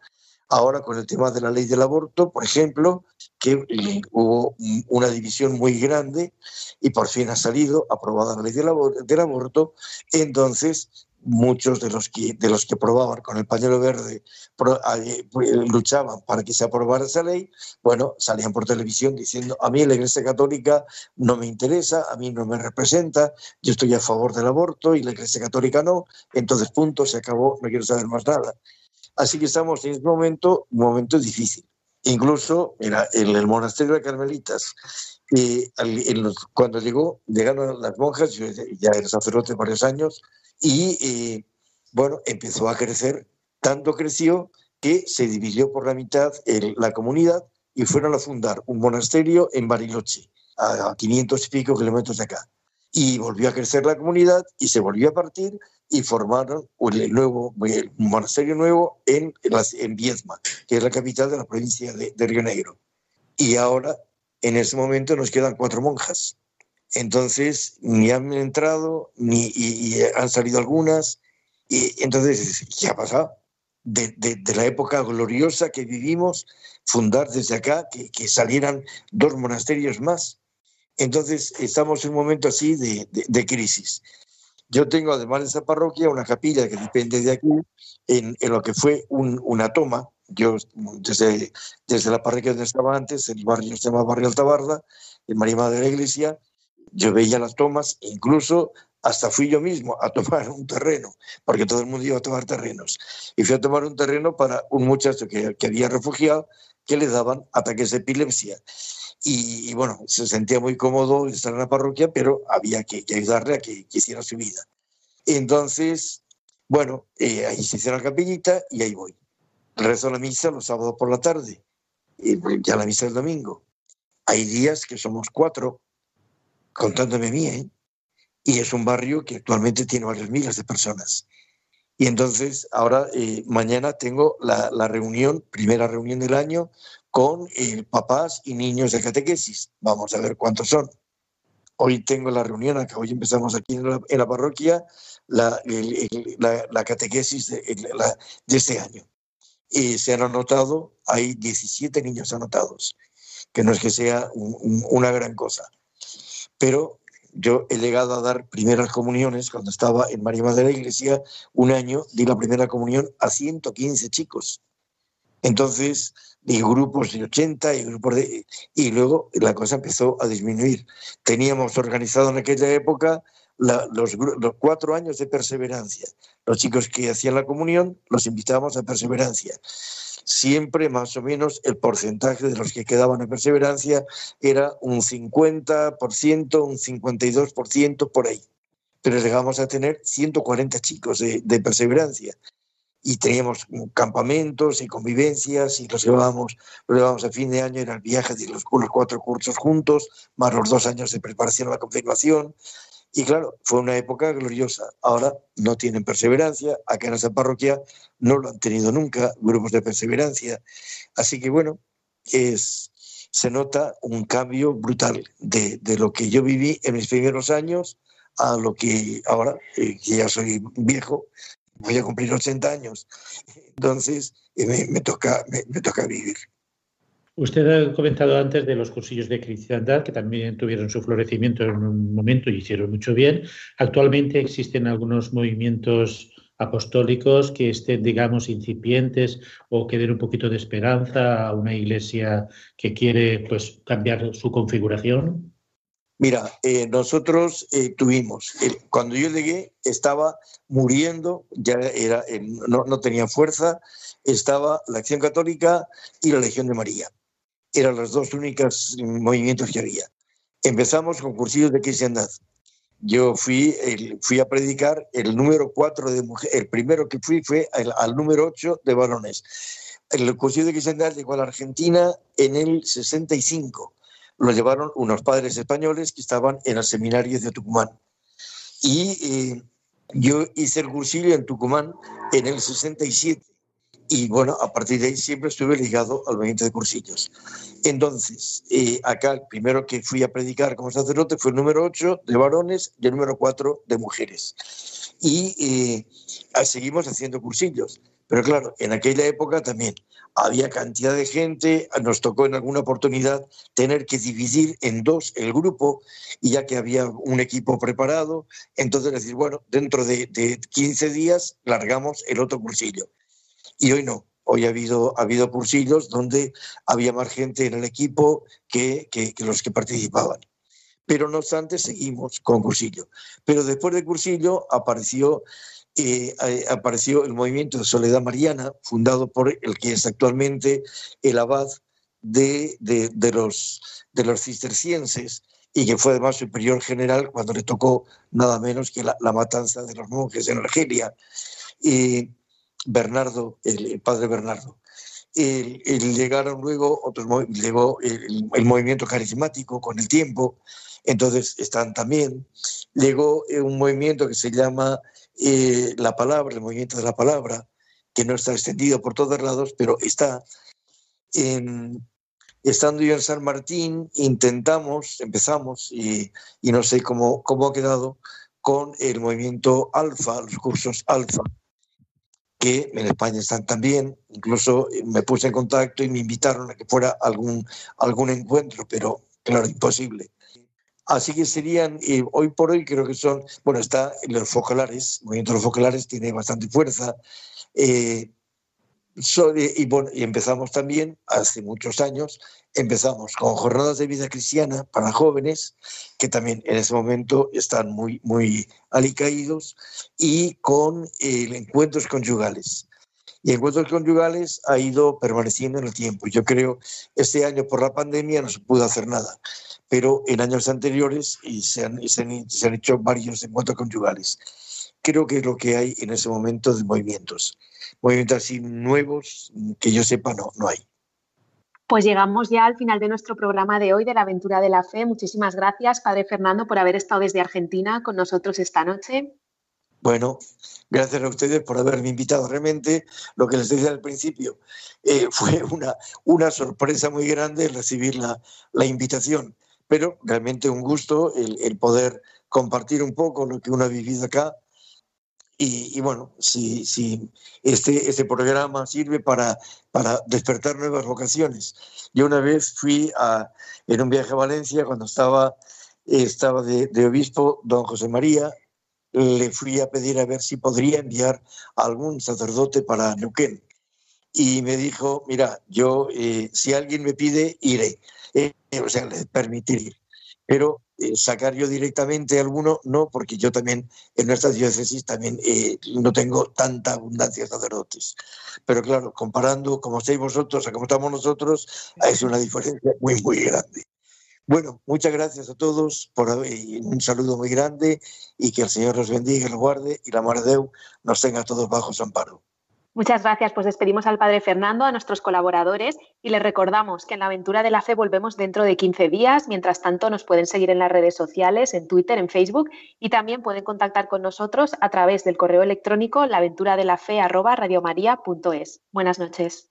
Ahora con el tema de la ley del aborto, por ejemplo, que hubo una división muy grande y por fin ha salido aprobada la ley del, aborto, del aborto, entonces muchos de los que de los que probaban con el pañuelo verde pro, eh, luchaban para que se aprobara esa ley, bueno, salían por televisión diciendo a mí la Iglesia Católica no me interesa, a mí no me representa, yo estoy a favor del aborto y la Iglesia Católica no, entonces punto, se acabó, no quiero saber más nada. Así que estamos en este momento, un momento difícil. Incluso mira, en el monasterio de Carmelitas, eh, en cuando llegó, llegaron las monjas, yo ya era sacerdote varios años, y eh, bueno, empezó a crecer, tanto creció que se dividió por la mitad el, la comunidad y fueron a fundar un monasterio en Bariloche, a 500 y pico kilómetros de acá. Y volvió a crecer la comunidad y se volvió a partir y formaron el nuevo el monasterio nuevo en, en Viedma, que es la capital de la provincia de, Río Negro. Y ahora, en ese momento, nos quedan cuatro monjas. Entonces, ni han entrado, ni y, han salido algunas. Y entonces, ¿qué ha pasado? De, de, la época gloriosa que vivimos, fundar desde acá, que, que salieran dos monasterios más. Entonces, estamos en un momento así de, crisis. Yo tengo, además de esa parroquia, una capilla que depende de aquí, en, lo que fue un, una toma. Yo, desde, desde la parroquia donde estaba antes, el barrio se llama Barrio Altabarda, en María Madre de la Iglesia, yo veía las tomas, incluso hasta fui yo mismo a tomar un terreno, porque todo el mundo iba a tomar terrenos. Y fui a tomar un terreno para un muchacho que, que había refugiado, que le daban ataques de epilepsia. Y, bueno, se sentía muy cómodo estar en la parroquia, pero había que, ayudarle a que, hiciera su vida. Entonces, bueno, eh, ahí se hizo la capillita y ahí voy. Rezo la misa los sábados por la tarde, y ya la misa el domingo. Hay días que somos cuatro, contándome a ¿eh? y es un barrio que actualmente tiene varios miles de personas. Y entonces, ahora, eh, mañana tengo la, la, reunión, primera reunión del año, con eh, papás y niños de catequesis. Vamos a ver cuántos son. Hoy tengo la reunión, acá hoy empezamos aquí en la, parroquia, la, la, catequesis de, de, este año. Y se han anotado, hay 17 niños anotados, que no es que sea una gran cosa. Pero yo he llegado a dar primeras comuniones cuando estaba en María Madre de la Iglesia, un año di la primera comunión a 115 chicos. Entonces, y grupos de 80 y grupos de... Y luego la cosa empezó a disminuir. Teníamos organizado en aquella época los, los, cuatro años de perseverancia. Los chicos que hacían la comunión los invitábamos a perseverancia. Siempre más o menos el porcentaje de los que quedaban a perseverancia era un 50%, un 52% por ahí. Pero llegamos a tener 140 chicos de, de perseverancia y teníamos campamentos y convivencias y los llevábamos, los llevábamos a fin de año, en el viaje de los, los, cuatro cursos juntos, más los dos años de preparación a la confirmación. Y claro, fue una época gloriosa. Ahora no tienen perseverancia, acá en esa parroquia no lo han tenido nunca, grupos de perseverancia. Así que bueno, es, se nota un cambio brutal de, de lo que yo viví en mis primeros años a lo que ahora, eh, que ya soy viejo, voy a cumplir 80 años, entonces eh, me, toca, me, toca vivir. Usted ha comentado antes de los cursillos de cristiandad, que también tuvieron su florecimiento en un momento y hicieron mucho bien. Actualmente existen algunos movimientos apostólicos que estén, digamos, incipientes o que den un poquito de esperanza a una iglesia que quiere pues, cambiar su configuración. Mira, eh, nosotros eh, tuvimos, cuando yo llegué estaba muriendo, ya era, no, no, tenía fuerza, estaba la Acción Católica y la Legión de María. Eran los dos únicos movimientos que había. Empezamos con cursillos de cristiandad. Yo fui, fui a predicar el número cuatro de mujeres, el primero que fui fue al número ocho de varones. El cursillo de cristiandad llegó a la Argentina en el 65 lo llevaron unos padres españoles que estaban en el seminario de Tucumán. Y eh, yo hice el cursillo en Tucumán en el 67. Y bueno, a partir de ahí siempre estuve ligado al movimiento de cursillos. Entonces, eh, acá el primero que fui a predicar como sacerdote fue el número 8 de varones y el número 4 de mujeres. Y eh, seguimos haciendo cursillos. Pero claro, en aquella época también había cantidad de gente, nos tocó en alguna oportunidad tener que dividir en dos el grupo y ya que había un equipo preparado, entonces decir, bueno, dentro de, 15 días largamos el otro cursillo. Y hoy no, hoy ha habido, ha habido cursillos donde había más gente en el equipo que, que, los que participaban. Pero no obstante, seguimos con cursillo. Pero después del cursillo apareció eh, apareció el movimiento de Soledad Mariana, fundado por el que es actualmente el abad de, de, los, de los cistercienses y que fue además superior general cuando le tocó nada menos que la, matanza de los monjes en Argelia. y Bernardo, el, padre Bernardo. El, llegaron luego otros, llegó el, movimiento carismático con el tiempo, entonces están también llegó un movimiento que se llama La Palabra, el movimiento de la palabra, que no está extendido por todos lados, pero está en, estando yo en San Martín, intentamos, empezamos, y, no sé cómo, cómo ha quedado, con el movimiento Alfa, los cursos Alfa, que en España están también. Incluso me puse en contacto y me invitaron a que fuera algún, algún encuentro, pero claro, imposible. Así que serían, eh, hoy por hoy creo que son, bueno, está los focalares, el movimiento de los focalares tiene bastante fuerza. Eh, y, bueno, y empezamos también, hace muchos años, empezamos con jornadas de vida cristiana para jóvenes, que también en ese momento están muy, muy alicaídos, y con eh, encuentros conyugales. Y encuentros conyugales ha ido permaneciendo en el tiempo. Yo creo, este año por la pandemia no se pudo hacer nada, pero en años anteriores y se, han, se, han, se han hecho varios encuentros conyugales. Creo que es lo que hay en ese momento de movimientos movimientos así nuevos que yo sepa no, no hay. Pues llegamos ya al final de nuestro programa de hoy de la aventura de la fe. Muchísimas gracias, Padre Fernando, por haber estado desde Argentina con nosotros esta noche. Bueno, gracias a ustedes por haberme invitado. Realmente, lo que les decía al principio, eh, fue una, una sorpresa muy grande recibir la, la invitación, pero realmente un gusto el, el poder compartir un poco lo que uno ha vivido acá y, bueno, si, si este, este programa sirve para, para despertar nuevas vocaciones. Yo una vez fui a, en un viaje a Valencia cuando estaba, estaba de, obispo don José María, le fui a pedir a ver si podría enviar a algún sacerdote para Neuquén. Y me dijo, mira, yo, eh, si alguien me pide, iré. Eh, o sea, le permitiré. Pero eh, sacar yo directamente alguno, no, porque yo también en nuestra diócesis también eh, no tengo tanta abundancia de sacerdotes. Pero claro, comparando como estáis vosotros a como estamos nosotros, es una diferencia muy, muy grande. Bueno, muchas gracias a todos por un saludo muy grande y que el Señor los bendiga los guarde y la Madre de Dios nos tenga todos bajo su amparo. Muchas gracias. Pues despedimos al Padre Fernando, a nuestros colaboradores y les recordamos que en la aventura de la fe volvemos dentro de 15 días. Mientras tanto, nos pueden seguir en las redes sociales, en Twitter, en Facebook y también pueden contactar con nosotros a través del correo electrónico laventuradelafe.es. Buenas noches.